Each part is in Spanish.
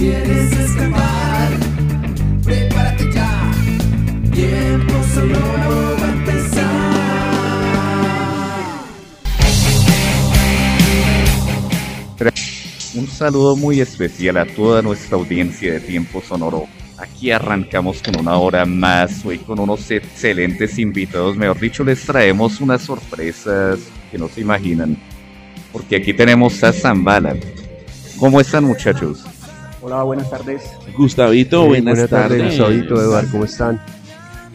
quieres escapar, prepárate ya. Tiempo sonoro va a empezar. Un saludo muy especial a toda nuestra audiencia de Tiempo Sonoro. Aquí arrancamos con una hora más, hoy con unos excelentes invitados. Mejor dicho, les traemos unas sorpresas que no se imaginan. Porque aquí tenemos a Zambala. ¿Cómo están muchachos? Hola, buenas tardes. Gustavito, buenas, tardes. Gustavito, Eduardo, ¿cómo están?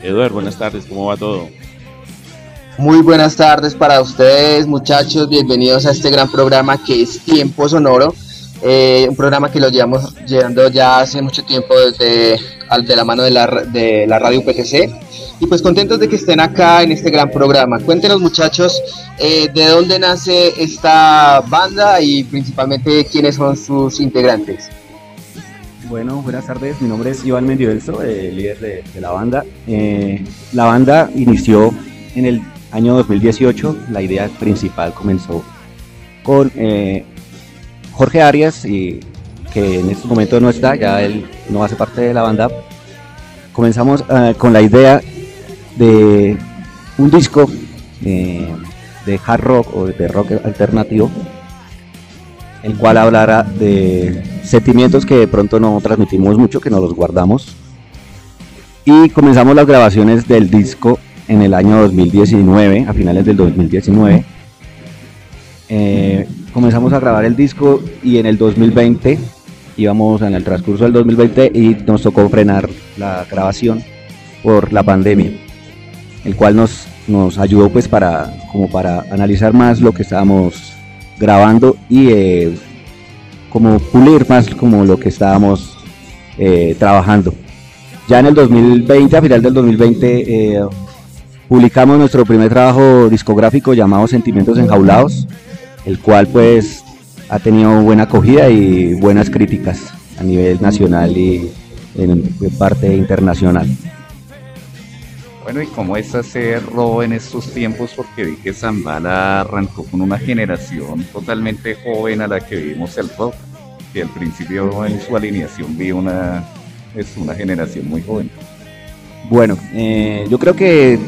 Eduardo, buenas tardes, ¿cómo va todo? Muy buenas tardes para ustedes, muchachos. Bienvenidos a este gran programa que es Tiempo Sonoro. Eh, un programa que lo llevamos llevando ya hace mucho tiempo desde al- de la mano de la, ra- de la radio PTC. Y pues contentos de que estén acá en este gran programa. Cuéntenos, muchachos, eh, de dónde nace esta banda y principalmente quiénes son sus integrantes. Bueno, buenas tardes. Mi nombre es Iván Mendioelso, eh, líder de, la banda. Eh, la banda inició en el año 2018. La idea principal comenzó con eh, Jorge Arias, que en este momento no está, ya él no hace parte de la banda. Comenzamos eh, con la idea de un disco de hard rock o de rock alternativo el cual hablará de sentimientos que de pronto no transmitimos mucho, que nos los guardamos. Y comenzamos las grabaciones del disco en el año 2019, a finales del 2019. Eh, comenzamos a grabar el disco y en el 2020, íbamos en el transcurso del 2020 y nos tocó frenar la grabación por la pandemia, el cual nos, nos ayudó pues para, como para analizar más lo que estábamos grabando y eh, como pulir más como lo que estábamos eh, trabajando. Ya en el 2020, a final del 2020, eh, publicamos nuestro primer trabajo discográfico llamado Sentimientos Enjaulados, el cual pues ha tenido buena acogida y buenas críticas a nivel nacional y en, parte internacional. Bueno, ¿y cómo es hacer robo en estos tiempos? Porque vi que Zambala arrancó con una generación totalmente joven a la que vimos el rock. Que al principio en su alineación vi una, es una generación muy joven. Bueno, eh, yo creo que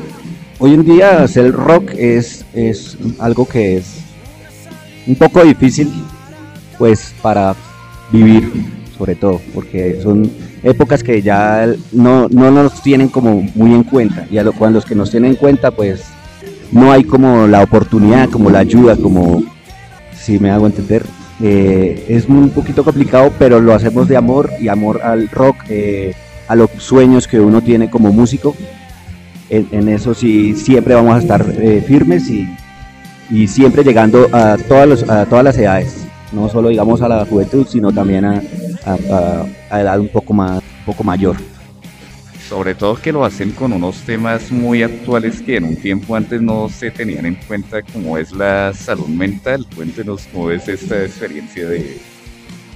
hoy en día hacer rock es, es algo que es un poco difícil, pues para vivir, sobre todo, porque son épocas que ya no, no nos tienen como muy en cuenta, y a lo, cuando los que nos tienen en cuenta, pues no hay como la oportunidad, como la ayuda, como si me hago entender. Eh, es un poquito complicado, pero lo hacemos de amor y amor al rock, eh, a los sueños que uno tiene como músico. En, eso sí, siempre vamos a estar eh, firmes y, y siempre llegando a todas, a todas las edades, no solo digamos a la juventud, sino también a, a, a, a edad un poco, más, un poco mayor. Sobre todo que lo hacen con unos temas muy actuales que en un tiempo antes no se tenían en cuenta, como es la salud mental. Cuéntenos cómo es esta experiencia de...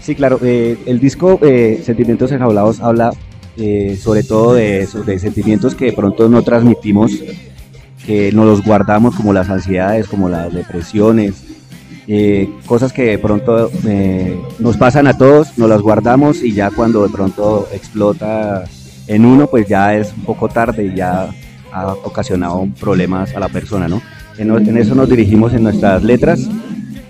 Sí, claro, eh, el disco eh, Sentimientos Enjaulados habla eh, sobre todo de de sentimientos que de pronto no transmitimos, que nos los guardamos como las ansiedades, como las depresiones, eh, cosas que de pronto nos pasan a todos, nos las guardamos y ya cuando de pronto explota en uno, pues ya es un poco tarde y ya ha ocasionado problemas a la persona, ¿no? En, eso nos dirigimos en nuestras letras,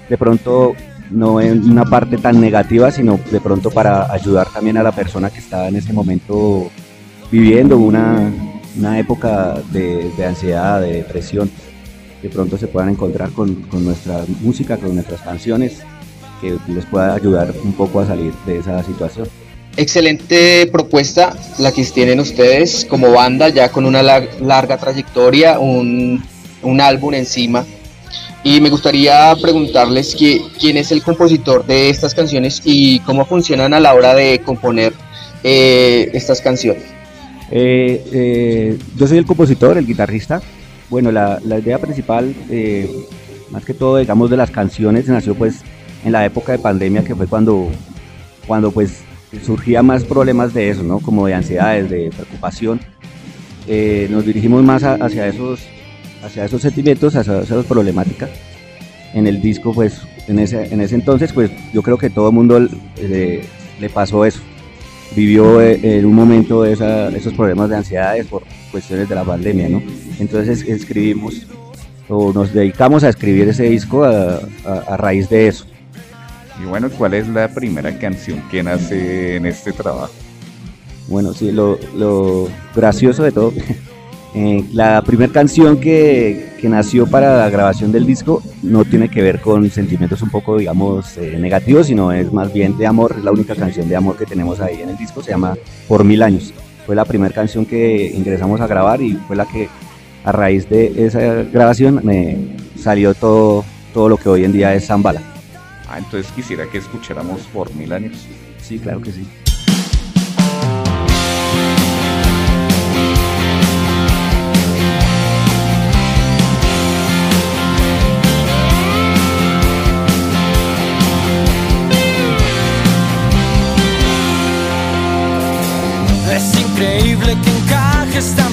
de pronto no en una parte tan negativa, sino de pronto para ayudar también a la persona que está en ese momento viviendo una, una época de, de ansiedad, de depresión de pronto se puedan encontrar con, con, nuestra música, con nuestras canciones, que les pueda ayudar un poco a salir de esa situación. Excelente propuesta la que tienen ustedes como banda, ya con una lar larga trayectoria, un, un, álbum encima. Y me gustaría preguntarles que, quién es el compositor de estas canciones y cómo funcionan a la hora de componer eh, estas canciones. Eh, eh, yo soy el compositor, el guitarrista, bueno, la, la idea principal, eh, más que todo, digamos, de las canciones, nació pues en la época de pandemia, que fue cuando, cuando pues surgía más problemas de eso, ¿no? Como de ansiedades, de preocupación. Eh, nos dirigimos más hacia, esos, hacia esos sentimientos, hacia esas problemáticas. En el disco, pues, en ese, en ese entonces, pues, yo creo que todo el mundo le pasó eso. Vivió eh, en un momento esos problemas de ansiedades por cuestiones de la pandemia, ¿no? Entonces escribimos o nos dedicamos a escribir ese disco a raíz de eso. Y bueno, ¿cuál es la primera canción que nace en este trabajo? Bueno, sí, lo, lo gracioso de todo, eh, la primera canción que, que nació para la grabación del disco no tiene que ver con sentimientos un poco, digamos, eh, negativos, sino es más bien de amor, es la única canción de amor que tenemos ahí en el disco, se llama Por Mil Años. Fue la primera canción que ingresamos a grabar y fue la que a raíz de esa grabación me salió todo, todo lo que hoy en día es Zambala. Ah, entonces quisiera que escucháramos por mil años. Sí, claro que sí. Es increíble que encajes tan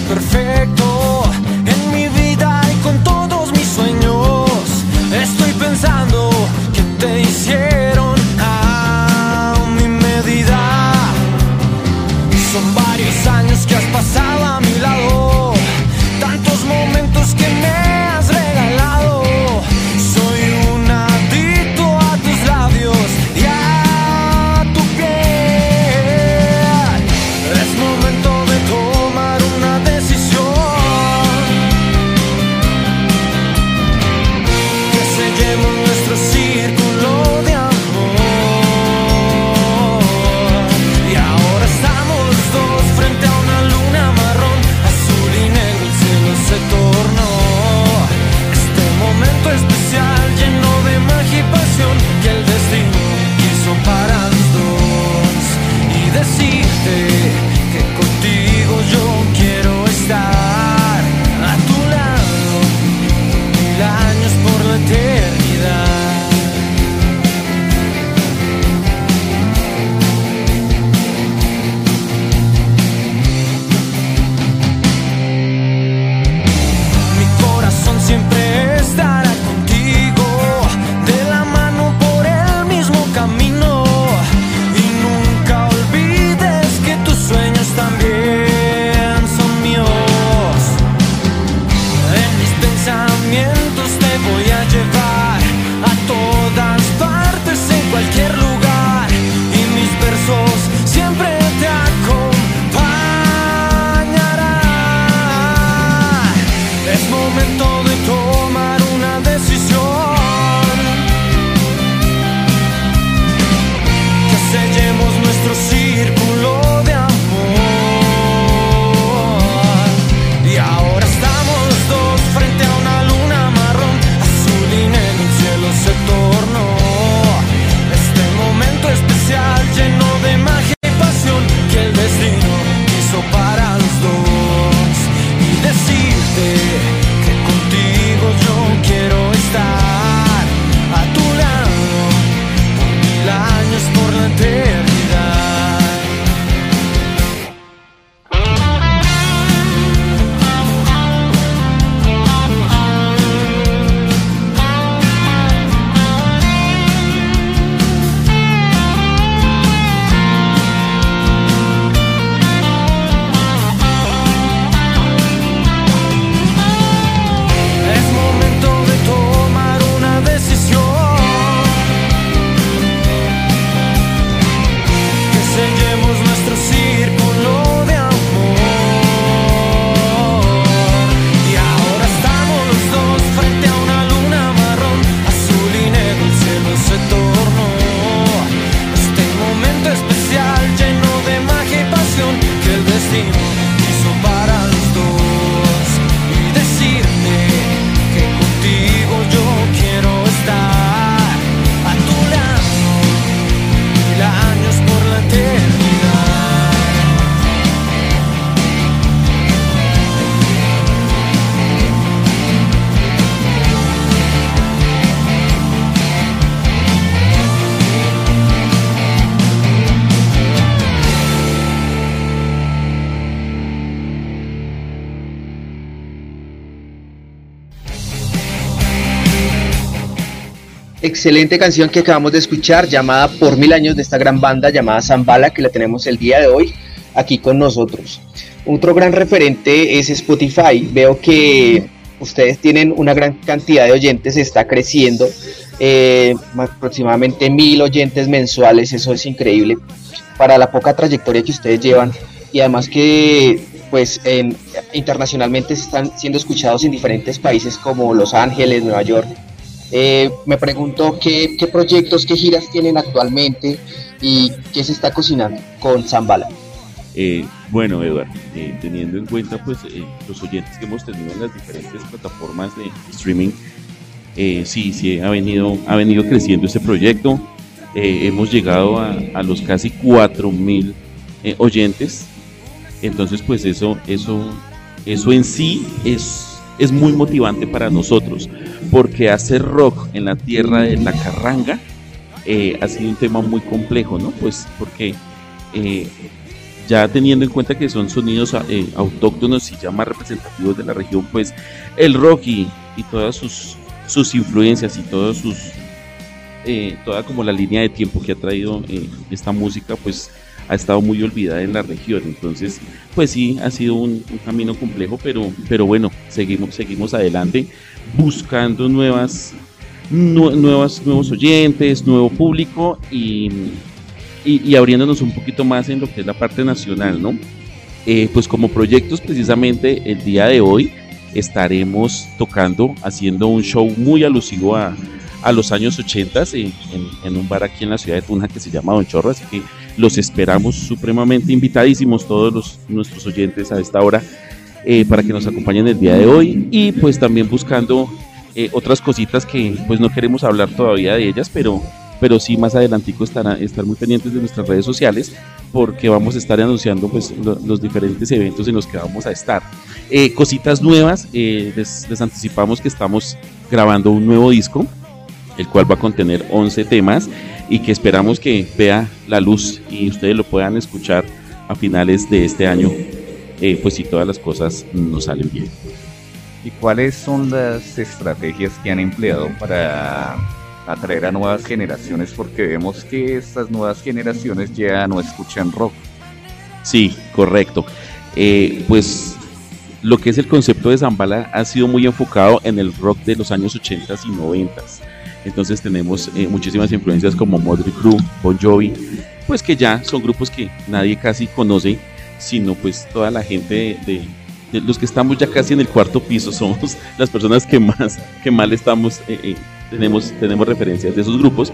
excelente canción que acabamos de escuchar, llamada Por Mil Años de esta gran banda llamada Zambala, que la tenemos el día de hoy aquí con nosotros. Otro gran referente es Spotify. Veo que ustedes tienen una gran cantidad de oyentes, está creciendo, eh, aproximadamente mil oyentes mensuales, eso es increíble para la poca trayectoria que ustedes llevan y además que pues en, internacionalmente están siendo escuchados en diferentes países como Los Ángeles, Nueva York. Eh, me pregunto qué, proyectos, qué giras tienen actualmente y qué se está cocinando con Zambala. Eh, bueno, Eduardo, eh, teniendo en cuenta pues eh, los oyentes que hemos tenido en las diferentes plataformas de streaming, sí, sí ha venido, ha venido creciendo este proyecto. hemos llegado a, a, los casi 4.000 oyentes. Entonces, pues eso, eso, eso en sí es, es muy motivante para nosotros, porque hacer rock en la tierra de la carranga ha sido un tema muy complejo, ¿no? Pues porque ya teniendo en cuenta que son sonidos eh, autóctonos y ya más representativos de la región, pues el rock y, todas sus, sus influencias y todos sus eh, toda como la línea de tiempo que ha traído eh, esta música, pues ha estado muy olvidada en la región. Entonces, pues sí, ha sido un, camino complejo, pero, pero bueno, seguimos, seguimos adelante buscando nuevas, nuevas, nuevos oyentes, nuevo público y, y, abriéndonos un poquito más en lo que es la parte nacional, ¿no? Eh, pues como proyectos, precisamente el día de hoy estaremos tocando, haciendo un show muy alusivo a, a los años 80 en, en, un bar aquí en la ciudad de Tunja que se llama Don Chorro, así que los esperamos supremamente invitadísimos todos los, nuestros oyentes a esta hora eh, para que nos acompañen el día de hoy y pues también buscando eh, otras cositas que pues no queremos hablar todavía de ellas, pero pero sí más adelantico estará, estar muy pendientes de nuestras redes sociales porque vamos a estar anunciando pues los diferentes eventos en los que vamos a estar. Eh, cositas nuevas, eh, les, anticipamos que estamos grabando un nuevo disco, el cual va a contener 11 temas y que esperamos que vea la luz y ustedes lo puedan escuchar a finales de este año, eh, pues si todas las cosas nos salen bien. ¿Y cuáles son las estrategias que han empleado para atraer a nuevas generaciones porque vemos que estas nuevas generaciones ya no escuchan rock. Sí, correcto. Eh, pues lo que es el concepto de Zambala ha sido muy enfocado en el rock de los años 80 y 90. Entonces tenemos eh, muchísimas influencias como Modern Crew, Bon Jovi, pues que ya son grupos que nadie casi conoce, sino pues toda la gente de, los que estamos ya casi en el cuarto piso somos las personas que más que mal estamos eh, tenemos, tenemos referencias de esos grupos.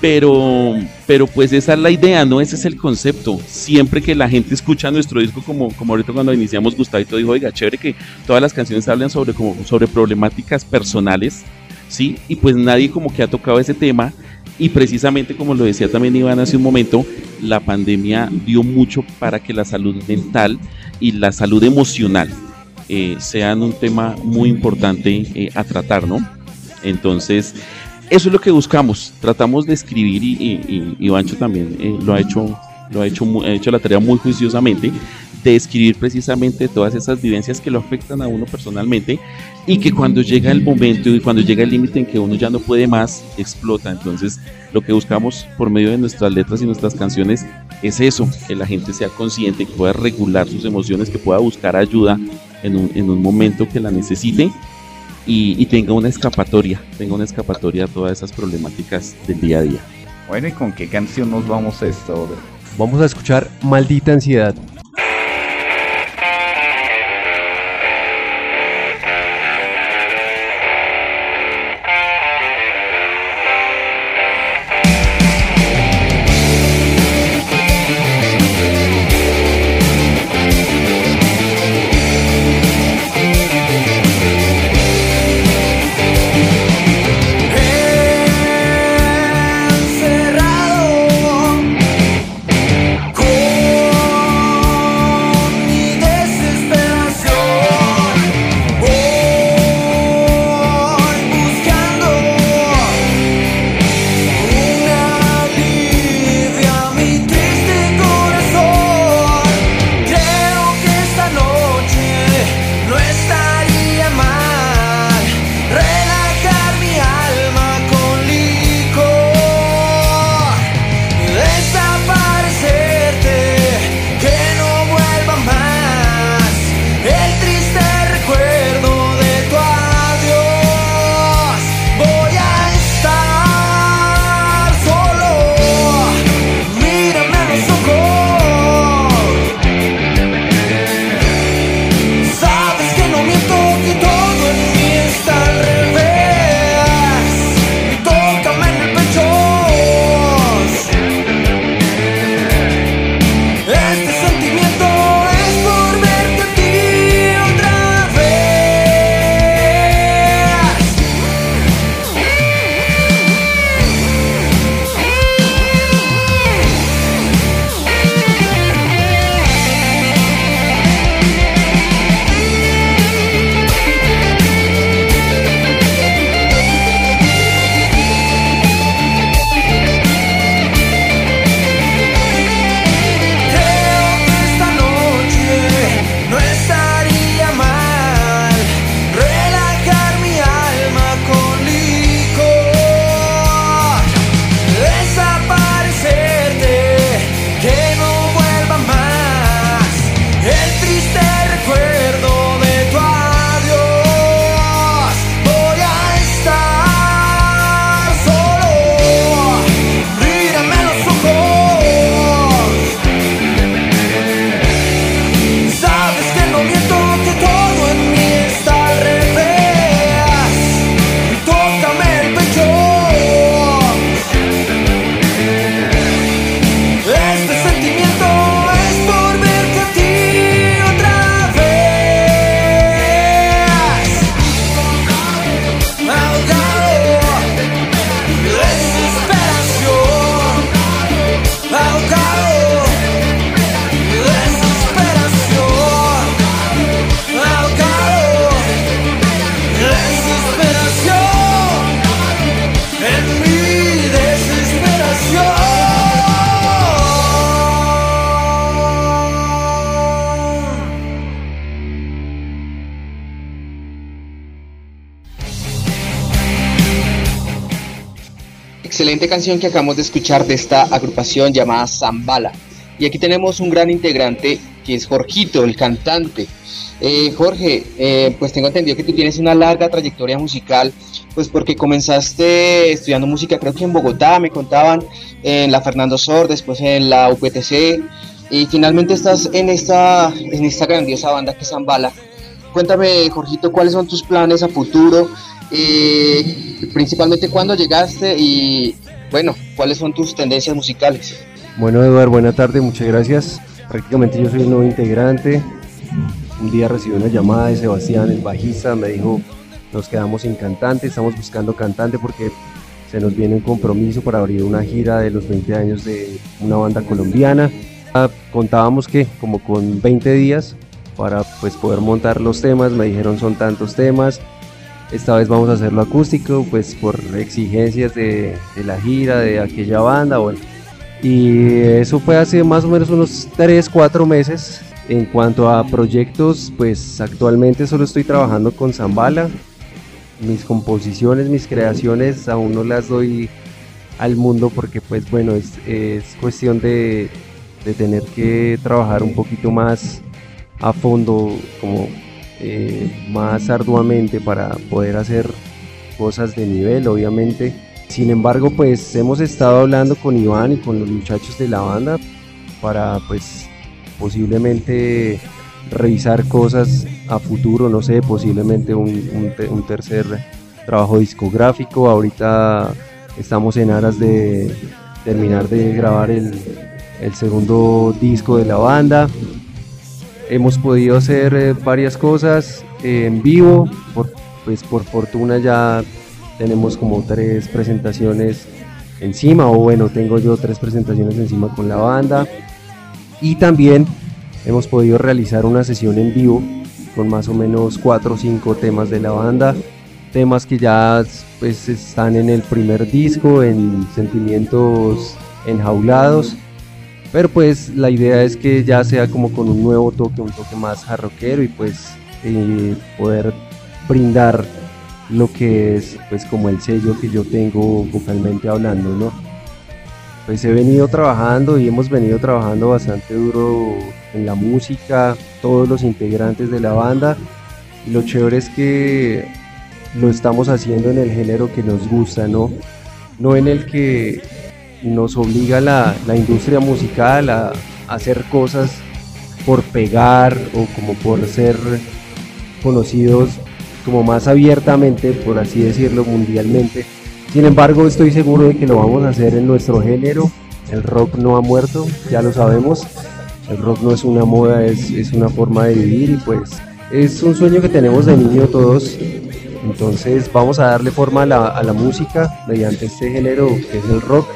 Pero, pero pues esa es la idea, ¿no? Ese es el concepto. Siempre que la gente escucha nuestro disco, como, como ahorita cuando iniciamos Gustavito dijo, oiga, chévere que todas las canciones hablan sobre, sobre problemáticas personales, ¿sí? Y pues nadie como que ha tocado ese tema. Y precisamente como lo decía también Iván hace un momento, la pandemia dio mucho para que la salud mental y la salud emocional eh, sean un tema muy importante eh, a tratar, ¿no? Entonces, eso es lo que buscamos. Tratamos de escribir y, y, Bancho también eh, lo ha hecho, lo ha hecho, ha hecho la tarea muy juiciosamente de escribir precisamente todas esas vivencias que lo afectan a uno personalmente y que cuando llega el momento y cuando llega el límite en que uno ya no puede más, explota. Entonces, lo que buscamos por medio de nuestras letras y nuestras canciones es eso, que la gente sea consciente, que pueda regular sus emociones, que pueda buscar ayuda en un, en un momento que la necesite y, tenga una escapatoria, tenga una escapatoria a todas esas problemáticas del día a día. Bueno, ¿y con qué canción nos vamos a esta hora? Vamos a escuchar Maldita Ansiedad Excelente canción que acabamos de escuchar de esta agrupación llamada Zambala. Y aquí tenemos un gran integrante que es Jorgito, el cantante. Eh, Jorge, eh, pues tengo entendido que tú tienes una larga trayectoria musical, pues porque comenzaste estudiando música creo que en Bogotá, me contaban, en la Fernando Sor, después en la UPTC, y finalmente estás en esta, en esta grandiosa banda que es Zambala. Cuéntame, Jorgito, cuáles son tus planes a futuro, eh, principalmente cuándo llegaste y, bueno, cuáles son tus tendencias musicales. Bueno, Eduardo, buena tarde, muchas gracias. Prácticamente yo soy el nuevo integrante. Un día recibí una llamada de Sebastián, el bajista, me dijo, nos quedamos sin cantante, estamos buscando cantante porque se nos viene un compromiso para abrir una gira de los 20 años de una banda colombiana. Ah, contábamos que como con 20 días para pues poder montar los temas, me dijeron son tantos temas, esta vez vamos a hacerlo acústico, pues por exigencias de, la gira, de aquella banda, bueno, y eso fue hace más o menos unos 3, 4 meses. En cuanto a proyectos, pues actualmente solo estoy trabajando con Zambala. Mis composiciones, mis creaciones aún no las doy al mundo porque pues bueno, es, es cuestión de, de, tener que trabajar un poquito más a fondo, como eh, más arduamente para poder hacer cosas de nivel, obviamente sin embargo, pues hemos estado hablando con Iván y con los muchachos de la banda para pues posiblemente revisar cosas a futuro, no sé, posiblemente un, tercer trabajo discográfico. Ahorita estamos en aras de terminar de grabar el, segundo disco de la banda. Hemos podido hacer eh, varias cosas en vivo, pues por fortuna ya tenemos como tres presentaciones encima, o bueno, tengo yo tres presentaciones encima con la banda. Y también hemos podido realizar una sesión en vivo con más o menos cuatro o cinco temas de la banda, temas que ya pues están en el primer disco, en sentimientos enjaulados. Pero pues la idea es que ya sea como con un nuevo toque, un toque más jarroquero y pues eh, poder brindar lo que es pues como el sello que yo tengo vocalmente hablando, ¿no? Pues he venido trabajando y hemos venido trabajando bastante duro en la música, todos los integrantes de la banda y lo chévere es que lo estamos haciendo en el género que nos gusta, ¿no? No en el que nos obliga la, la industria musical a, hacer cosas por pegar o como por ser conocidos como más abiertamente, por así decirlo, mundialmente. Sin embargo, estoy seguro de que lo vamos a hacer en nuestro género. El rock no ha muerto, ya lo sabemos. El rock no es una moda, es, es una forma de vivir y pues es un sueño que tenemos de niño todos. Entonces vamos a darle forma a la, a la música mediante este género que es el rock.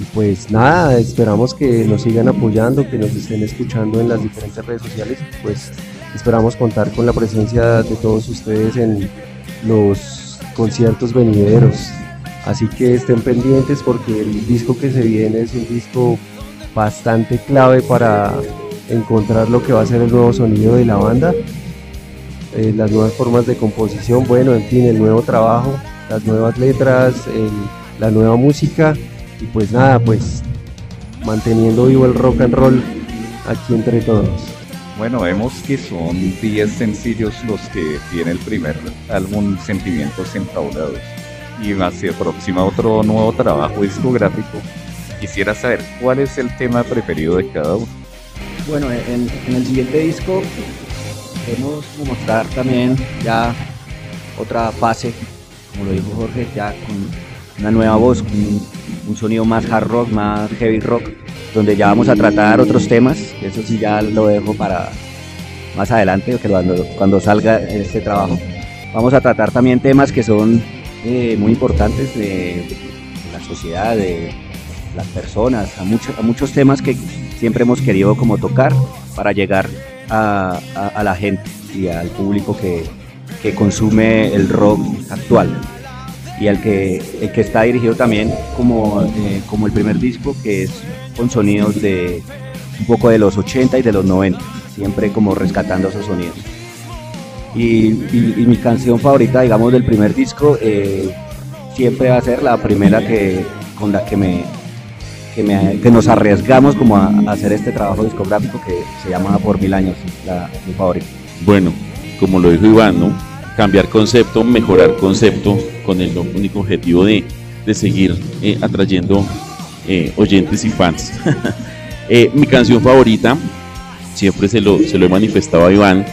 Y pues nada, esperamos que nos sigan apoyando, que nos estén escuchando en las diferentes redes sociales. Pues Esperamos contar con la presencia de todos ustedes en los conciertos venideros. Así que estén pendientes porque el disco que se viene es un disco bastante clave para encontrar lo que va a ser el nuevo sonido de la banda, eh, las nuevas formas de composición, bueno, en fin, el nuevo trabajo, las nuevas letras, la nueva música y pues nada, pues manteniendo vivo el rock and roll aquí entre todos. Bueno, vemos que son 10 sencillos los que tiene el primer álbum Sentimientos Entaulados. Y se aproxima otro nuevo trabajo discográfico. Quisiera saber cuál es el tema preferido de cada uno. Bueno, en, el siguiente disco queremos mostrar también ya otra fase, como lo dijo Jorge, ya con una nueva voz, un, sonido más hard rock, más heavy rock donde ya vamos a tratar otros temas, eso sí ya lo dejo para más adelante, cuando, cuando salga este trabajo. Vamos a tratar también temas que son eh, muy importantes de, la sociedad, de las personas, a, a muchos temas que siempre hemos querido como tocar para llegar a, la gente y al público que, que consume el rock actual y al que, el que está dirigido también como, eh, como el primer disco que es con sonidos de un poco de los 80 y de los 90, siempre como rescatando esos sonidos. Y, mi canción favorita, digamos, del primer disco eh, siempre va a ser la primera que, con la que me, que, me- que nos arriesgamos como a, a hacer este trabajo discográfico que se llama Por Mil Años, la, mi favorito. Bueno, como lo dijo Iván, ¿no? Cambiar concepto, mejorar concepto con el único objetivo de, de seguir eh, atrayendo eh, oyentes y fans. Eh, mi canción favorita, siempre se lo, se lo he manifestado a Iván,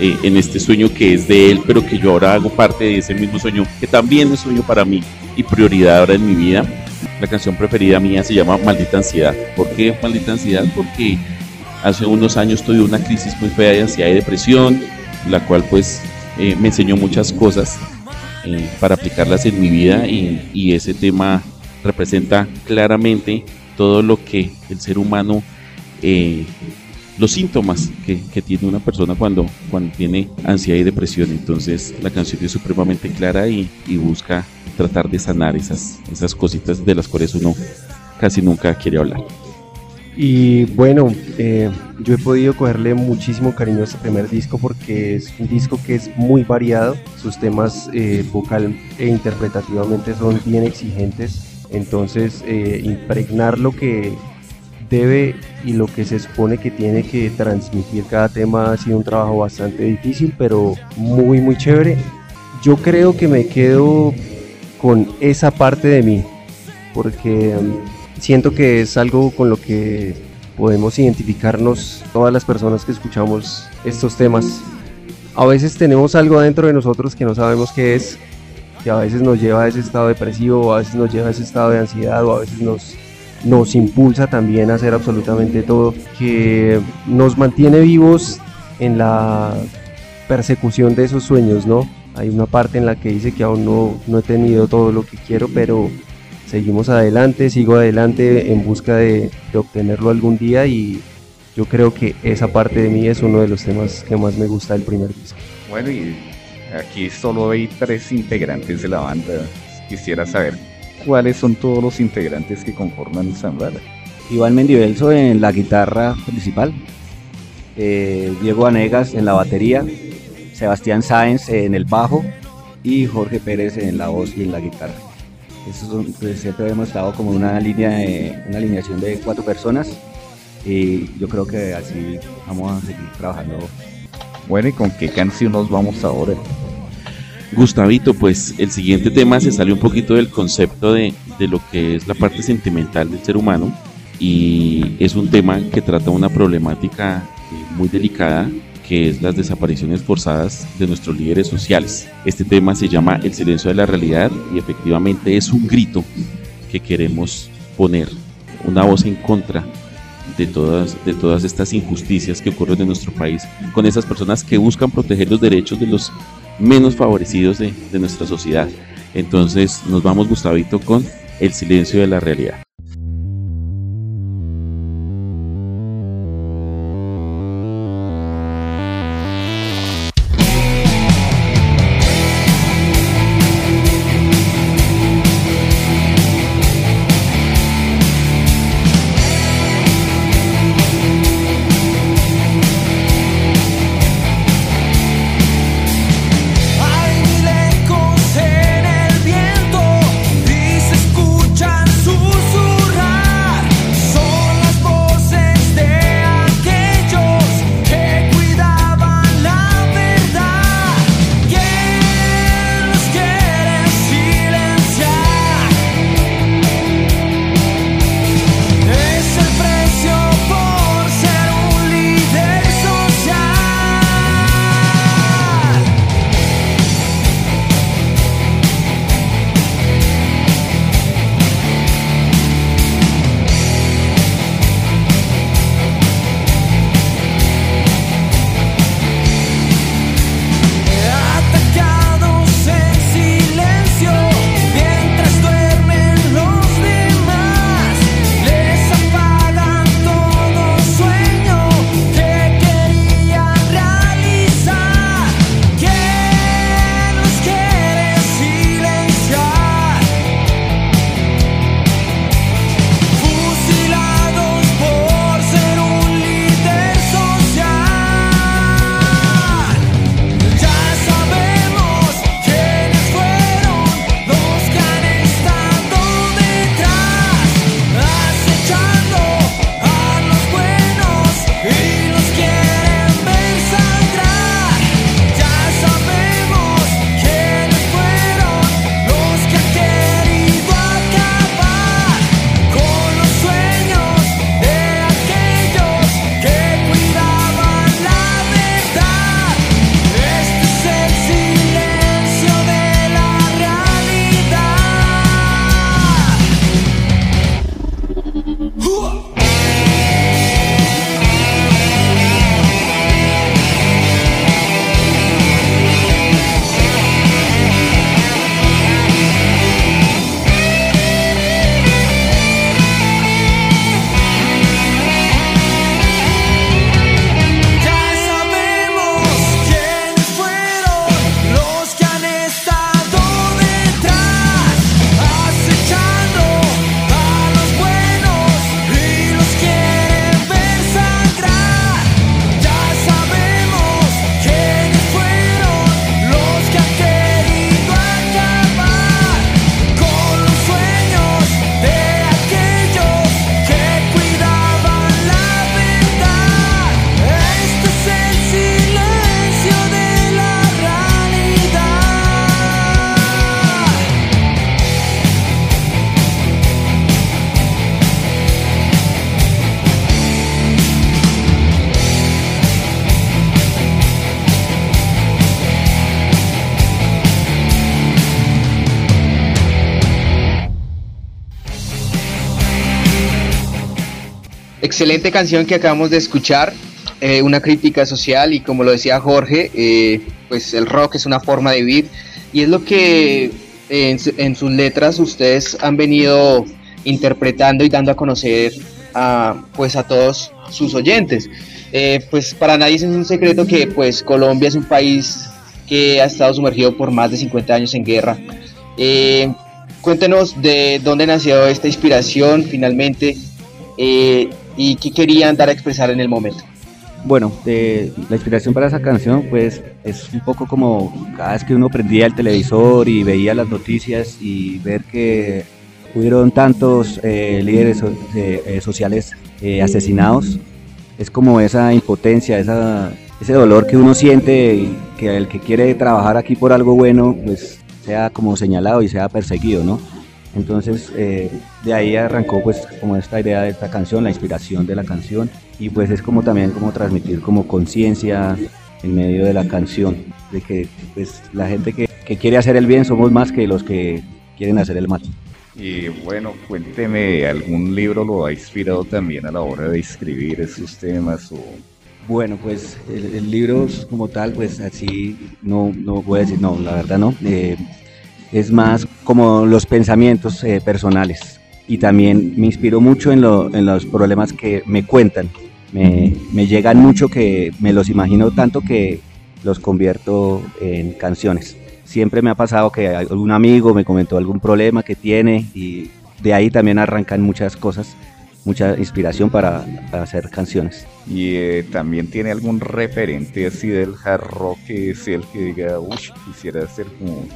eh, en este sueño que es de él, pero que yo ahora hago parte de ese mismo sueño, que también es sueño para mí y prioridad ahora en mi vida. La canción preferida mía se llama Maldita Ansiedad. ¿Por qué Maldita Ansiedad? Porque hace unos años tuve una crisis muy fea de ansiedad y depresión, la cual pues eh, me enseñó muchas cosas eh, para aplicarlas en mi vida y, ese tema representa claramente todo lo que el ser humano, eh, los síntomas que, que tiene una persona cuando, cuando tiene ansiedad y depresión. Entonces la canción es supremamente clara y, y busca tratar de sanar esas, esas cositas de las cuales uno casi nunca quiere hablar. Y bueno, eh, yo he podido cogerle muchísimo cariño a este primer disco porque es un disco que es muy variado, sus temas eh, vocal e interpretativamente son bien exigentes, entonces eh, impregnar lo que debe y lo que se supone que tiene que transmitir cada tema ha sido un trabajo bastante difícil, pero muy muy chévere. Yo creo que me quedo con esa parte de mí, porque mm, siento que es algo con lo que podemos identificarnos todas las personas que escuchamos estos temas. A veces tenemos algo dentro de nosotros que no sabemos qué es, que a veces nos lleva a ese estado depresivo, a veces nos lleva a ese estado de ansiedad o a veces nos, nos impulsa también a hacer absolutamente todo, que nos mantiene vivos en la persecución de esos sueños, ¿no? Hay una parte en la que dice que aún no, no he tenido todo lo que quiero, pero seguimos adelante, sigo adelante en busca de, de obtenerlo algún día y yo creo que esa parte de mí es uno de los temas que más me gusta del primer disco. Bueno, y aquí solo hay tres integrantes de la banda. Quisiera saber cuáles son todos los integrantes que conforman Zambara. Iván Mendivelso en la guitarra principal, eh, Diego Anegas en la batería, Sebastián Sáenz en el bajo y Jorge Pérez en la voz y en la guitarra. Estos son, pues, siempre hemos estado como una línea, de- una alineación de cuatro personas y yo creo que así vamos a seguir trabajando. Bueno, ¿y con qué canción nos vamos ahora? Gustavito, pues el siguiente tema se sale un poquito del concepto de, de lo que es la parte sentimental del ser humano y es un tema que trata una problemática eh, muy delicada que es las desapariciones forzadas de nuestros líderes sociales. Este tema se llama El silencio de la realidad y efectivamente es un grito que queremos poner, una voz en contra de todas, de todas estas injusticias que ocurren en nuestro país con esas personas que buscan proteger los derechos de los menos favorecidos de, de nuestra sociedad. Entonces nos vamos, Gustavito, con el silencio de la realidad. Excelente canción que acabamos de escuchar, eh, una crítica social y como lo decía Jorge, eh, pues el rock es una forma de vivir y es lo que en, sus letras ustedes han venido interpretando y dando a conocer a, pues a todos sus oyentes. Eh, pues para nadie es un secreto que pues Colombia es un país que ha estado sumergido por más de 50 años en guerra. Eh, cuéntenos de dónde nació esta inspiración finalmente eh, y qué querían dar a expresar en el momento. Bueno, la inspiración para esa canción pues es un poco como cada vez que uno prendía el televisor y veía las noticias y ver que hubieron tantos eh, líderes eh, sociales asesinados, es como esa impotencia, esa, ese dolor que uno siente que el que quiere trabajar aquí por algo bueno pues sea como señalado y sea perseguido, ¿no? Entonces, eh, de ahí arrancó pues como esta idea de esta canción, la inspiración de la canción y pues es como también como transmitir como conciencia en medio de la canción, de que pues la gente que, que, quiere hacer el bien somos más que los que quieren hacer el mal. Y bueno, cuénteme, ¿algún libro lo ha inspirado también a la hora de escribir esos temas o bueno, pues el, libro como tal, pues así no, no voy a decir, no, la verdad no. Eh, es más como los pensamientos eh, personales. Y también me inspiro mucho en, los problemas que me cuentan. Me, llegan mucho que me los imagino tanto que los convierto en canciones. Siempre me ha pasado que algún amigo me comentó algún problema que tiene y de ahí también arrancan muchas cosas, mucha inspiración para, hacer canciones. Y eh, también tiene algún referente así del hard rock que es el que diga, uy, quisiera hacer como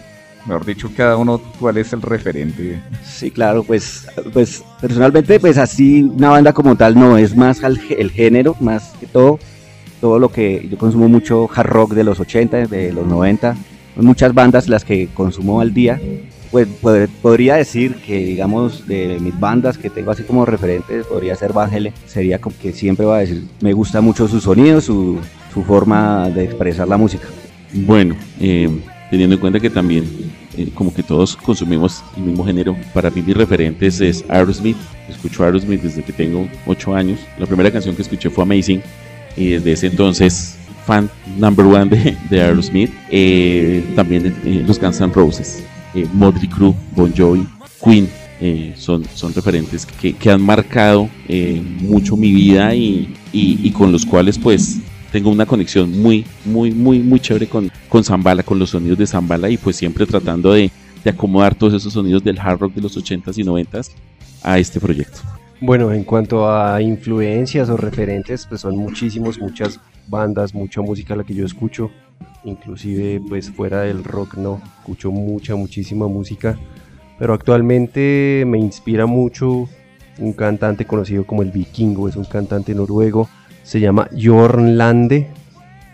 mejor dicho, cada uno cuál es el referente. Sí, claro, pues, pues personalmente, pues así una banda como tal no, es más el género, más que todo, todo lo que yo consumo mucho hard rock de los 80, de los 90, muchas bandas las que consumo al día. Pues podría decir que, digamos, de mis bandas que tengo así como referentes, podría ser Vangele, sería como que siempre va a decir, me gusta mucho su sonido, su, su forma de expresar la música. Bueno, eh, teniendo en cuenta que también eh, como que todos consumimos el mismo género. Para mí mis referentes es Aerosmith. Escucho Aerosmith desde que tengo 8 años. La primera canción que escuché fue Amazing y desde ese entonces fan number one de, de Aerosmith. Eh, también eh, los Guns N' Roses, eh, Crew, Bon Jovi, Queen. son, son referentes que, que han marcado mucho mi vida y, y, y con los cuales pues tengo una conexión muy, muy, muy, muy chévere con, con Zambala, con los sonidos de Zambala y pues siempre tratando de, de acomodar todos esos sonidos del hard rock de los 80s y 90s a este proyecto. Bueno, en cuanto a influencias o referentes, pues son muchísimos, muchas bandas, mucha música la que yo escucho, inclusive pues fuera del rock no, escucho mucha, muchísima música, pero actualmente me inspira mucho un cantante conocido como el Vikingo, es un cantante noruego se llama Jorn Lande.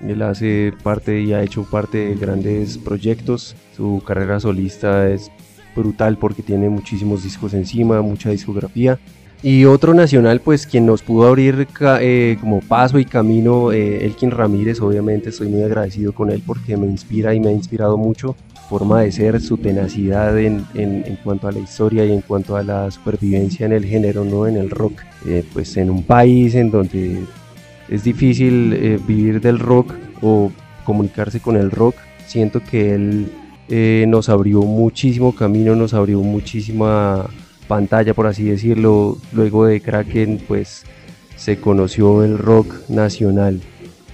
Él hace parte y ha hecho parte de grandes proyectos. Su carrera solista es brutal porque tiene muchísimos discos encima, mucha discografía. Y otro nacional, pues quien nos pudo abrir eh, como paso y camino, eh, Elkin Ramírez, obviamente estoy muy agradecido con él porque me inspira y me ha inspirado mucho. Forma de ser, su tenacidad en, en, cuanto a la historia y en cuanto a la supervivencia en el género, no en el rock. Eh, pues en un país en donde es difícil eh, vivir del rock o comunicarse con el rock. Siento que él eh, nos abrió muchísimo camino, nos abrió muchísima pantalla, por así decirlo. Luego de Kraken, pues se conoció el rock nacional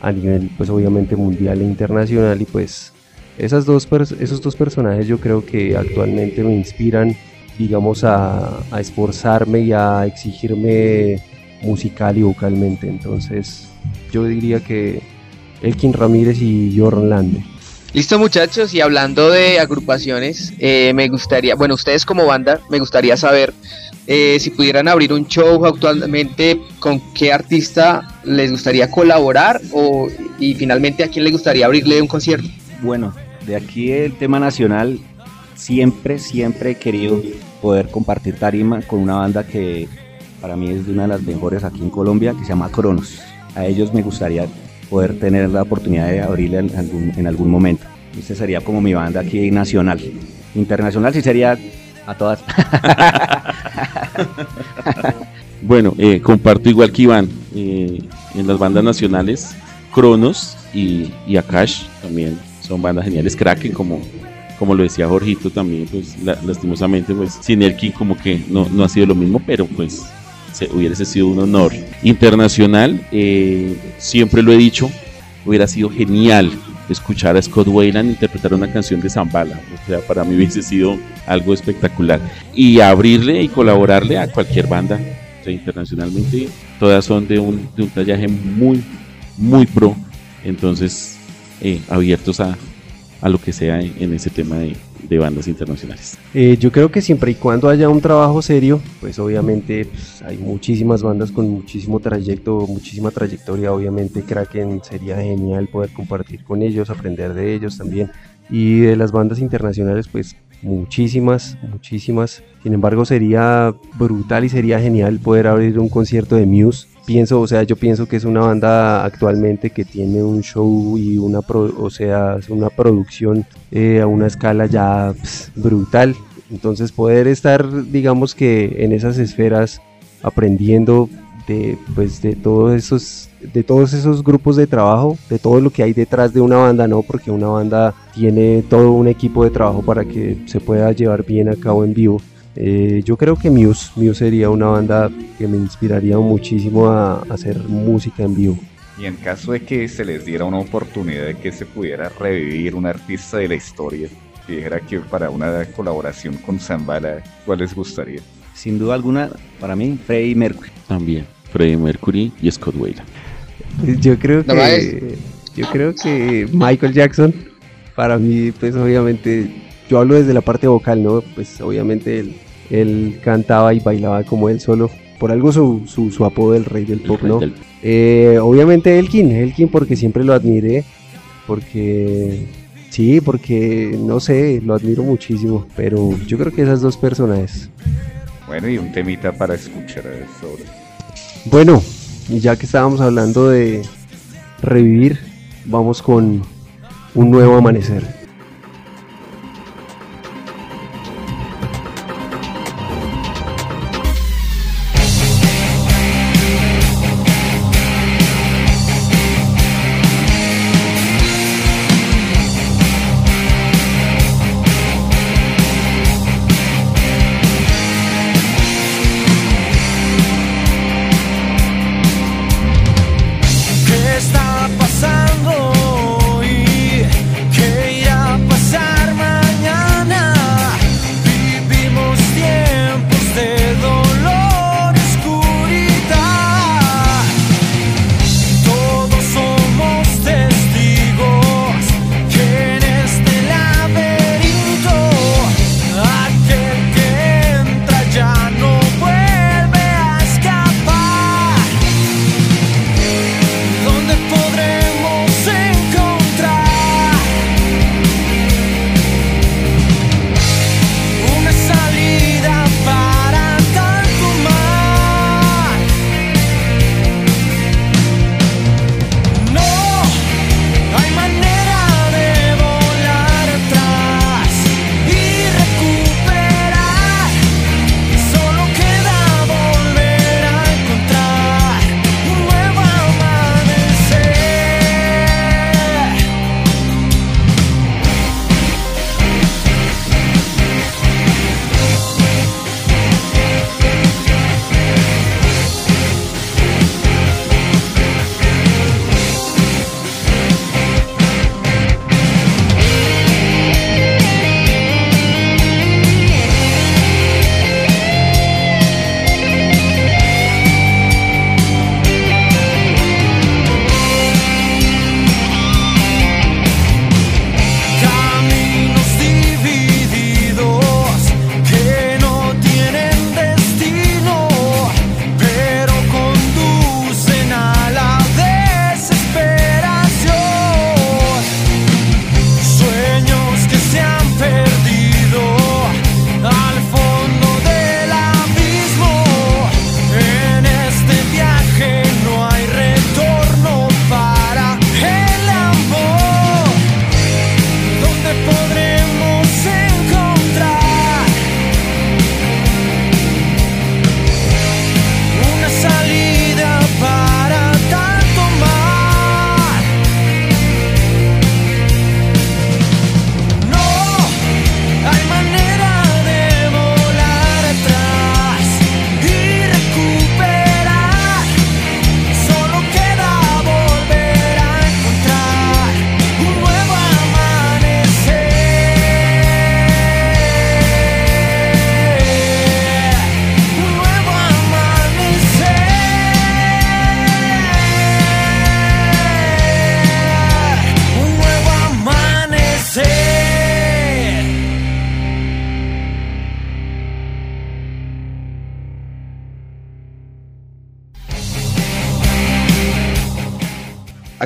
a nivel, pues obviamente mundial e internacional y pues esas dos esos dos personajes yo creo que actualmente me inspiran, digamos, a, a esforzarme y a exigirme musical y vocalmente. Entonces, yo diría que Elkin Ramírez y Jordan Lande. Listo muchachos, y hablando de agrupaciones, eh, me gustaría, bueno, ustedes como banda, me gustaría saber eh, si pudieran abrir un show actualmente, con qué artista les gustaría colaborar o, y finalmente a quién le gustaría abrirle un concierto. Bueno, de aquí el tema nacional, siempre, siempre he querido poder compartir tarima con una banda que para mí es de una de las mejores aquí en Colombia, que se llama Cronos. A ellos me gustaría poder tener la oportunidad de abrirle en algún, en algún momento. Esta sería como mi banda aquí nacional. Internacional sí sería a todas. Bueno, eh, comparto igual que Iván eh, en las bandas nacionales, Cronos y, y Akash también son bandas geniales. Kraken, como, como lo decía Jorgito también, pues lastimosamente, pues sin Elkin como que no, no ha sido lo mismo, pero pues hubiese sido un honor. Internacional, eh, siempre lo he dicho, hubiera sido genial escuchar a Scott Wayland interpretar una canción de Zambala. O sea, para mí hubiese sido algo espectacular. Y abrirle y colaborarle a cualquier banda. O sea, internacionalmente, todas son de un, de un tallaje muy, muy pro. Entonces, eh, abiertos a, a lo que sea en ese tema de, de bandas internacionales. Eh, yo creo que siempre y cuando haya un trabajo serio, pues obviamente pues, hay muchísimas bandas con muchísimo trayecto, muchísima trayectoria. Obviamente Kraken sería genial poder compartir con ellos, aprender de ellos también. Y de las bandas internacionales, pues muchísimas, muchísimas. Sin embargo, sería brutal y sería genial poder abrir un concierto de Muse pienso, o sea, yo pienso que es una banda actualmente que tiene un show y una, o sea, una producción eh, a una escala ya pues, brutal. Entonces poder estar, digamos que en esas esferas aprendiendo de, pues, de todos esos de todos esos grupos de trabajo, de todo lo que hay detrás de una banda, no, porque una banda tiene todo un equipo de trabajo para que se pueda llevar bien a cabo en vivo. Eh, yo creo que Muse, Muse sería una banda que me inspiraría muchísimo a, hacer música en vivo. Y en caso de que se les diera una oportunidad de que se pudiera revivir un artista de la historia, que dijera que para una colaboración con Zambala, ¿cuál les gustaría? Sin duda alguna, para mí, Freddie Mercury. También, Freddie Mercury y Scott Wayland. Yo creo que, yo creo que Michael Jackson, para mí, pues obviamente yo hablo desde la parte vocal, ¿no? Pues obviamente él, cantaba y bailaba como él solo. Por algo su, su, apodo del rey del pop, ¿no? Eh, obviamente Elkin, Elkin porque siempre lo admiré, porque sí, porque no sé, lo admiro muchísimo, pero yo creo que esas dos personas. Bueno, y un temita para escuchar sobre. Bueno, ya que estábamos hablando de revivir, vamos con un nuevo amanecer.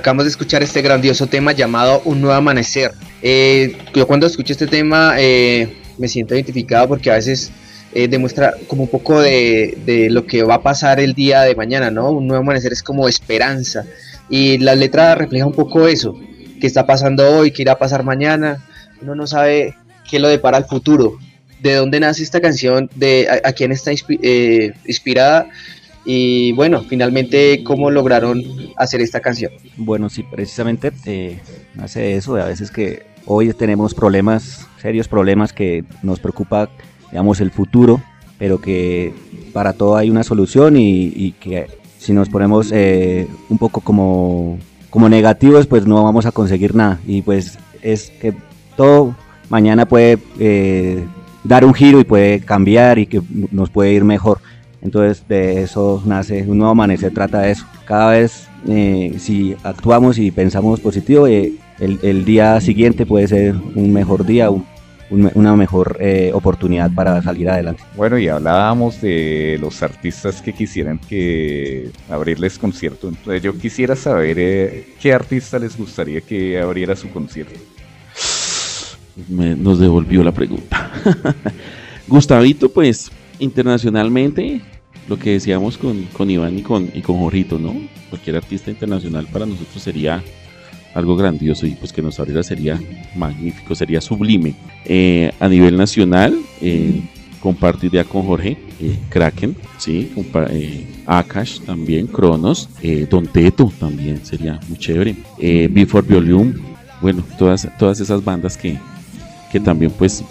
Acabamos de escuchar este grandioso tema llamado Un Nuevo Amanecer. Eh, yo cuando escucho este tema eh, me siento identificado porque a veces eh, demuestra como un poco de, de, lo que va a pasar el día de mañana, ¿no? Un nuevo amanecer es como esperanza. Y la letra refleja un poco eso, qué está pasando hoy, qué irá a pasar mañana. Uno no sabe qué lo depara el futuro. De dónde nace esta canción, de a, a quién está inspi inspirada y bueno, finalmente, ¿cómo lograron hacer esta canción? Bueno, sí, precisamente eh, hace eso, a veces que hoy tenemos problemas, serios problemas que nos preocupa, digamos, el futuro, pero que para todo hay una solución y, que si nos ponemos eh, un poco como, como negativos, pues no vamos a conseguir nada. Y pues es que todo mañana puede eh, dar un giro y puede cambiar y que nos puede ir mejor. Entonces de eso nace un nuevo amanecer, trata de eso. Cada vez eh, si actuamos y pensamos positivo, eh, el, el, día siguiente puede ser un mejor día, un, un, una mejor eh, oportunidad para salir adelante. Bueno, y hablábamos de los artistas que quisieran que abrirles concierto. Entonces yo quisiera saber eh, qué artista les gustaría que abriera su concierto. Me, nos devolvió la pregunta. Gustavito, pues internacionalmente lo que decíamos con, con Iván y con, y con Jorrito, ¿no? Cualquier artista internacional para nosotros sería algo grandioso y pues que nos abriera sería magnífico, sería sublime. Eh, a nivel nacional, eh, comparto idea con Jorge, eh, Kraken, sí, Akash también, Kronos, Don Teto también sería muy chévere, Before Volume, bueno, todas, todas esas bandas que, que también pues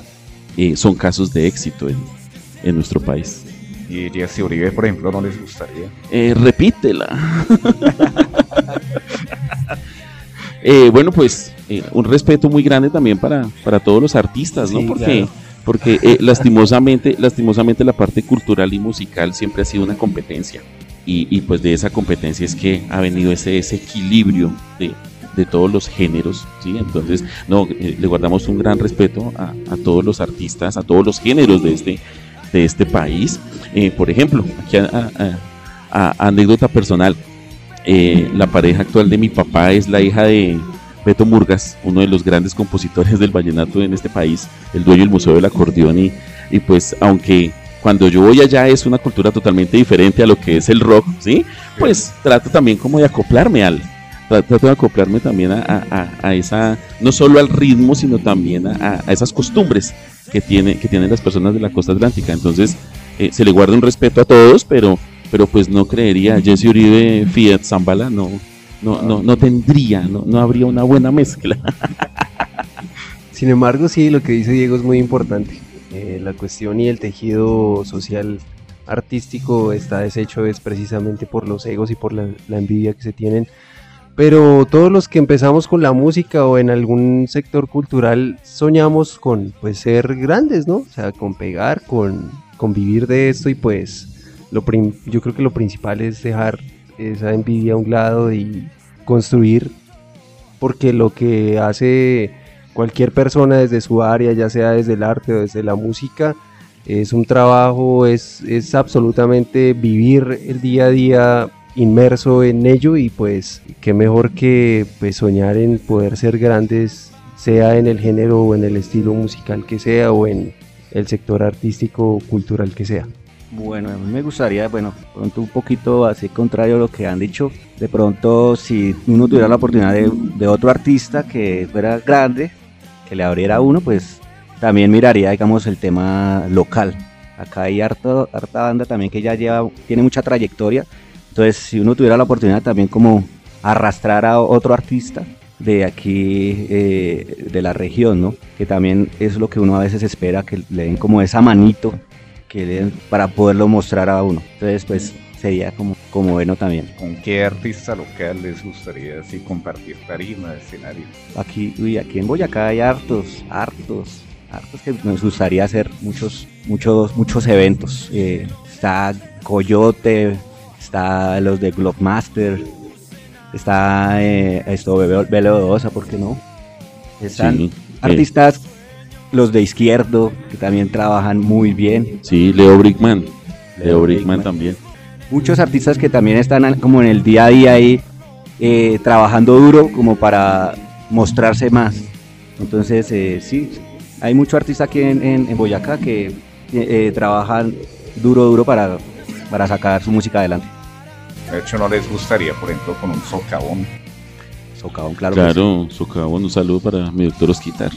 son casos de éxito en, en nuestro país. Y Jesse Uribe, por ejemplo, no les gustaría. Eh, repítela. eh, bueno, pues eh, un respeto muy grande también para, para todos los artistas, ¿no? Sí, porque claro. porque eh, lastimosamente, lastimosamente la parte cultural y musical siempre ha sido una competencia. Y, y pues de esa competencia es que ha venido ese, ese equilibrio de, de todos los géneros, ¿sí? Entonces, no, eh, le guardamos un gran respeto a, a, todos los artistas, a todos los géneros de este, de este país. Eh, por ejemplo, aquí a, a, a anécdota personal, eh, la pareja actual de mi papá es la hija de Beto Murgas, uno de los grandes compositores del vallenato en este país, el dueño del Museo del Acordeón y, y pues aunque cuando yo voy allá es una cultura totalmente diferente a lo que es el rock, ¿sí? Pues trato también como de acoplarme al, trato de acoplarme también a, a, a, esa, no solo al ritmo, sino también a, a, esas costumbres que, tiene, que tienen las personas de la costa atlántica. Entonces, eh, se le guarda un respeto a todos, pero, pero pues no creería, Jesse Uribe, Fiat, Zambala, no, no, no, no tendría, no, no habría una buena mezcla. Sin embargo, sí, lo que dice Diego es muy importante. Eh, la cuestión y el tejido social artístico está deshecho es precisamente por los egos y por la, la envidia que se tienen pero todos los que empezamos con la música o en algún sector cultural soñamos con pues ser grandes, ¿no? O sea, con pegar, con, con vivir de esto y pues lo yo creo que lo principal es dejar esa envidia a un lado y construir porque lo que hace cualquier persona desde su área, ya sea desde el arte o desde la música, es un trabajo, es, es absolutamente vivir el día a día inmerso en ello y pues qué mejor que pues soñar en poder ser grandes sea en el género o en el estilo musical que sea o en el sector artístico o cultural que sea. Bueno, a mí me gustaría, bueno, pronto un poquito así contrario a lo que han dicho, de pronto si uno tuviera la oportunidad de, de otro artista que fuera grande, que le abriera uno, pues también miraría, digamos, el tema local. Acá hay harto, harta banda también que ya lleva, tiene mucha trayectoria, entonces, si uno tuviera la oportunidad también como arrastrar a otro artista de aquí, eh, de la región, ¿no? Que también es lo que uno a veces espera, que le den como esa manito que le den para poderlo mostrar a uno. Entonces, pues sería como, como bueno también. ¿Con qué artista local les gustaría así compartir tarima, escenario? Aquí, uy, aquí en Boyacá hay hartos, hartos, hartos que nos gustaría hacer muchos, muchos, muchos eventos. Eh, está Coyote, está los de Globemaster, está eh, esto Velo Dosa, ¿por qué no? Están sí, artistas, eh. los de izquierdo, que también trabajan muy bien. Sí, Leo Brickman, Leo, Leo Brickman, Brickman, también. Muchos artistas que también están como en el día a día ahí, eh, trabajando duro como para mostrarse más. Entonces, eh, sí, hay mucho artista aquí en, en, Boyacá que eh, trabajan duro, duro para, para sacar su música adelante. De hecho, no les gustaría, por ejemplo, con un socavón. Socavón, claro. Claro, socavón, un saludo para mi doctor Osquitar.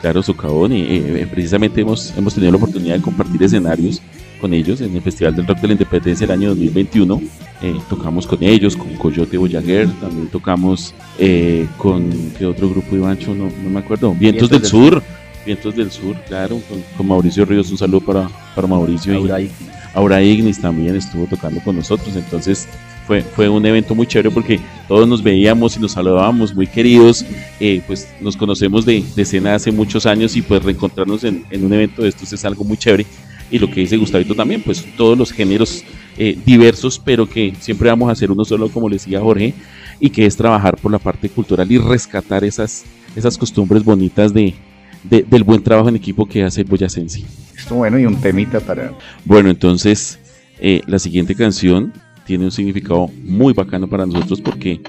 Claro, socavón, y precisamente hemos, hemos tenido la oportunidad de compartir escenarios con ellos en el Festival del Rock de la Independencia del año 2021. Eh, tocamos con ellos, con Coyote Boyaguer, también tocamos eh, con, ¿qué otro grupo, Ivancho? No, no me acuerdo. Vientos, del, Sur. Vientos del Sur, claro, con, Mauricio Ríos, un saludo para, para Mauricio. Y, Aura Ignis también estuvo tocando con nosotros, entonces fue, fue un evento muy chévere porque todos nos veíamos y nos saludábamos muy queridos, eh, pues nos conocemos de, de escena hace muchos años y pues reencontrarnos en, en un evento de estos es algo muy chévere y lo que dice Gustavito también, pues todos los géneros eh, diversos, pero que siempre vamos a hacer uno solo, como le decía Jorge, y que es trabajar por la parte cultural y rescatar esas, esas costumbres bonitas de, del buen trabajo en equipo que hace Boyacense. Esto bueno, y un temita para... Bueno, entonces eh, la siguiente canción tiene un significado muy bacano para nosotros porque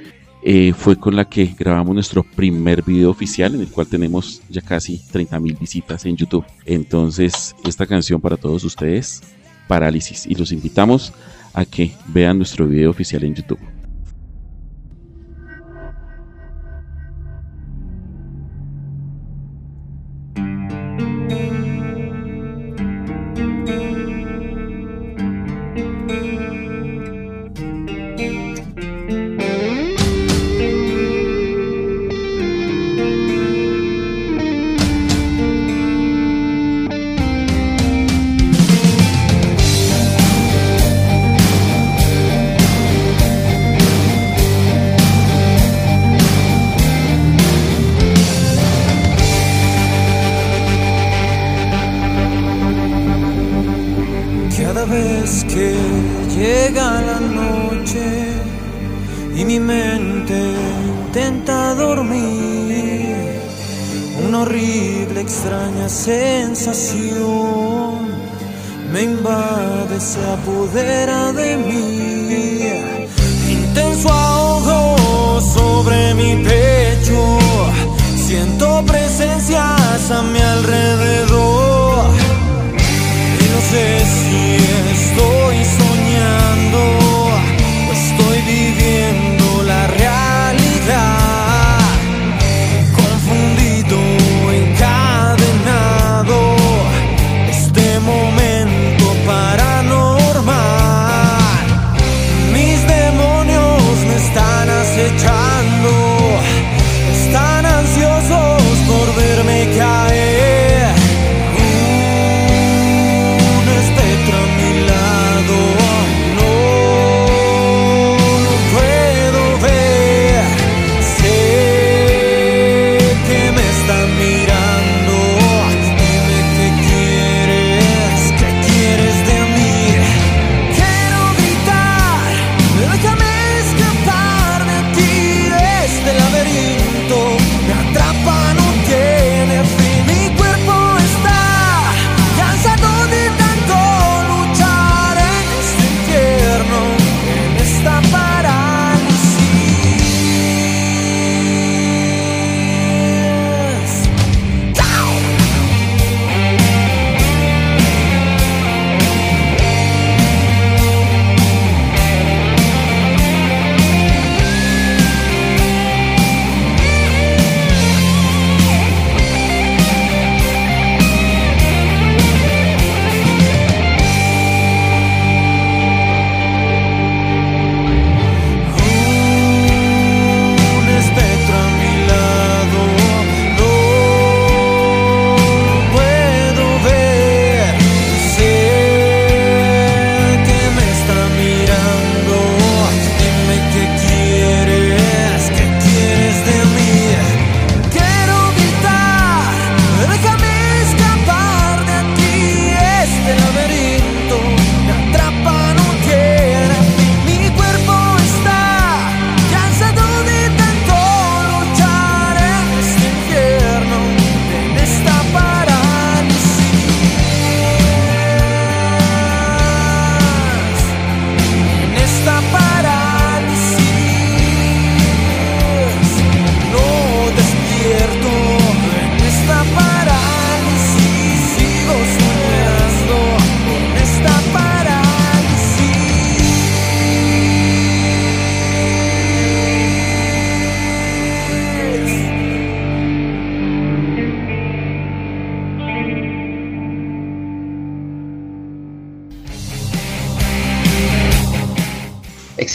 eh, fue con la que grabamos nuestro primer video oficial en el cual tenemos ya casi 30 mil visitas en YouTube. Entonces, esta canción para todos ustedes, Parálisis, y los invitamos a que vean nuestro video oficial en YouTube.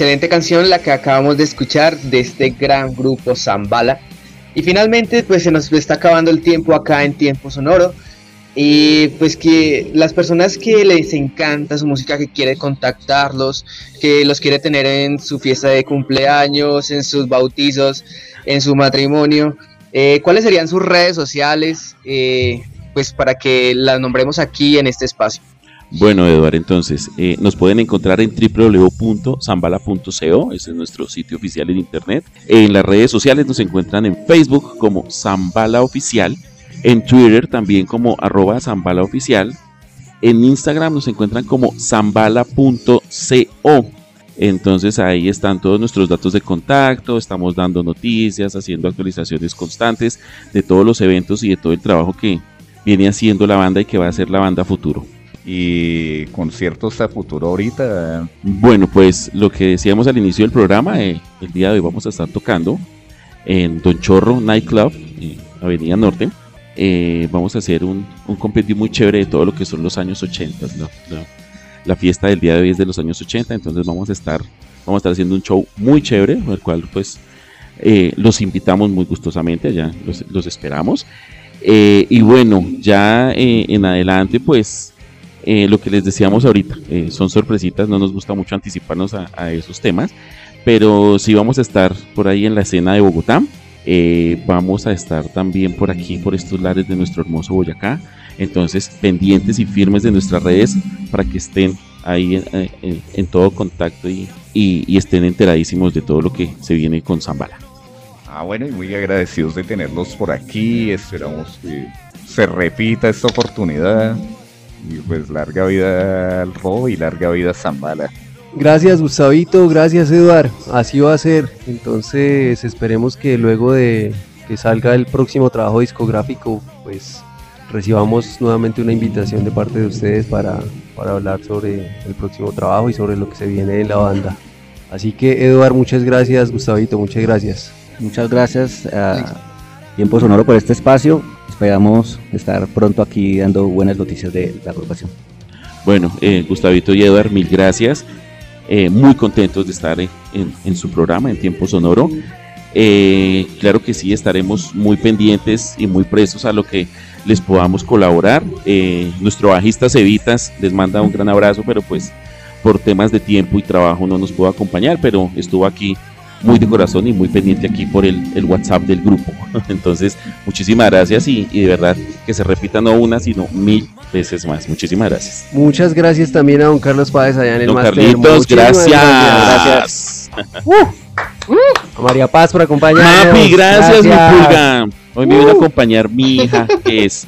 Excelente canción la que acabamos de escuchar de este gran grupo Zambala. Y finalmente, pues se nos está acabando el tiempo acá en Tiempo Sonoro. Y pues que las personas que les encanta su música, que quiere contactarlos, que los quiere tener en su fiesta de cumpleaños, en sus bautizos, en su matrimonio, eh, ¿cuáles serían sus redes sociales? Eh, pues para que las nombremos aquí en este espacio. Bueno, Eduardo, entonces eh, nos pueden encontrar en www.zambala.co, ese es nuestro sitio oficial en internet. En las redes sociales nos encuentran en Facebook como Zambala Oficial, en Twitter también como arroba Zambala Oficial, en Instagram nos encuentran como zambala.co. Entonces ahí están todos nuestros datos de contacto, estamos dando noticias, haciendo actualizaciones constantes de todos los eventos y de todo el trabajo que viene haciendo la banda y que va a hacer la banda futuro y conciertos a futuro ahorita. Bueno, pues lo que decíamos al inicio del programa, eh, el día de hoy vamos a estar tocando en Don Chorro Nightclub, en Avenida Norte. Eh, vamos a hacer un, un, compendio muy chévere de todo lo que son los años 80. La, fiesta del día de hoy es de los años 80, entonces vamos a estar, vamos a estar haciendo un show muy chévere, el cual pues eh, los invitamos muy gustosamente, los, los esperamos. y bueno, ya en adelante pues eh, lo que les decíamos ahorita, eh, son sorpresitas, no nos gusta mucho anticiparnos a, esos temas, pero sí vamos a estar por ahí en la escena de Bogotá, eh, vamos a estar también por aquí, por estos lares de nuestro hermoso Boyacá, entonces pendientes y firmes de nuestras redes para que estén ahí en, todo contacto y, y, estén enteradísimos de todo lo que se viene con Zambala. Ah, bueno, y muy agradecidos de tenerlos por aquí, esperamos que se repita esta oportunidad y pues larga vida al robo y larga vida a Zambala. Gracias Gustavito, gracias Eduard, así va a ser. Entonces esperemos que luego de que salga el próximo trabajo discográfico, pues recibamos nuevamente una invitación de parte de ustedes para, para hablar sobre el próximo trabajo y sobre lo que se viene en la banda. Así que Eduard, muchas gracias, Gustavito, muchas gracias. Muchas gracias a Tiempo Sonoro por este espacio esperamos estar pronto aquí dando buenas noticias de la agrupación. Bueno, eh, Gustavito y Eduard, mil gracias. Eh, muy contentos de estar en, su programa en Tiempo Sonoro. Eh, claro que sí, estaremos muy pendientes y muy presos a lo que les podamos colaborar. nuestro bajista Cevitas les manda un gran abrazo, pero pues por temas de tiempo y trabajo no nos pudo acompañar, pero estuvo aquí muy de corazón y muy pendiente aquí por el, el WhatsApp del grupo. Entonces, muchísimas gracias y, de verdad que se repita no una, sino mil veces más. Muchísimas gracias. Muchas gracias también a don Carlos Páez allá en el Don Carlitos, gracias. gracias. a María Paz por acompañarnos. Gracias, mi pulga. Hoy me viene a acompañar mi hija, que es,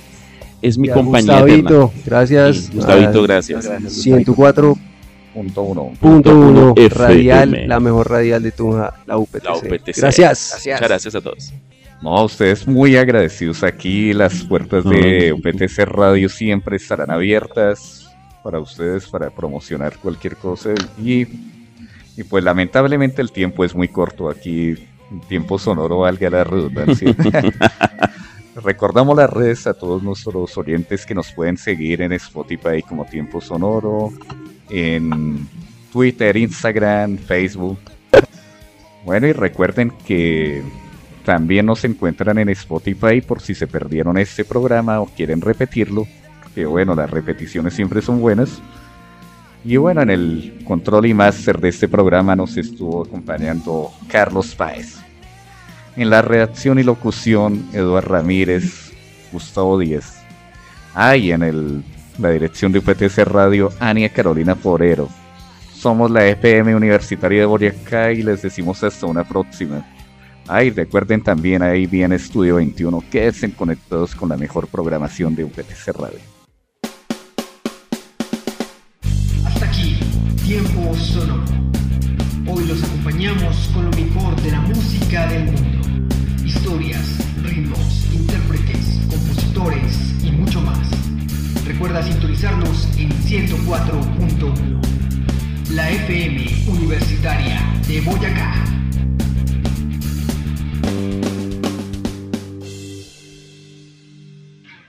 es mi compañera. Gustavito, gracias. Gustavito, gracias. 104 Punto uno. Punto uno. Radial, la mejor radial de Tunja, la UPTC. Gracias. gracias. Muchas gracias a todos. No, ustedes muy agradecidos aquí. Las puertas de UPTC Radio siempre estarán abiertas para ustedes, para promocionar cualquier cosa. Y, y pues lamentablemente el tiempo es muy corto aquí. tiempo sonoro valga la redundancia. Recordamos las redes a todos nuestros oyentes que nos pueden seguir en Spotify como Tiempo Sonoro, en Twitter, Instagram, Facebook. Bueno, y recuerden que también nos encuentran en Spotify por si se perdieron este programa o quieren repetirlo. Que bueno, las repeticiones siempre son buenas. Y bueno, en el control y máster de este programa nos estuvo acompañando Carlos Páez. En la redacción y locución, Eduardo Ramírez, Gustavo Díez. Ah, y en el la dirección de UPTC Radio, Ania Carolina Forero. Somos la FM Universitaria de Boyacá y les decimos hasta una próxima. Ay, recuerden también ahí viene Estudio 21, que estén conectados con la mejor programación de UPTC Radio. Hasta aquí, tiempo sonoro. Hoy los acompañamos con lo mejor de la música del mundo. Historias, ritmos, intérpretes, compositores. Recuerda sintonizarnos en 104.1, la FM Universitaria de Boyacá.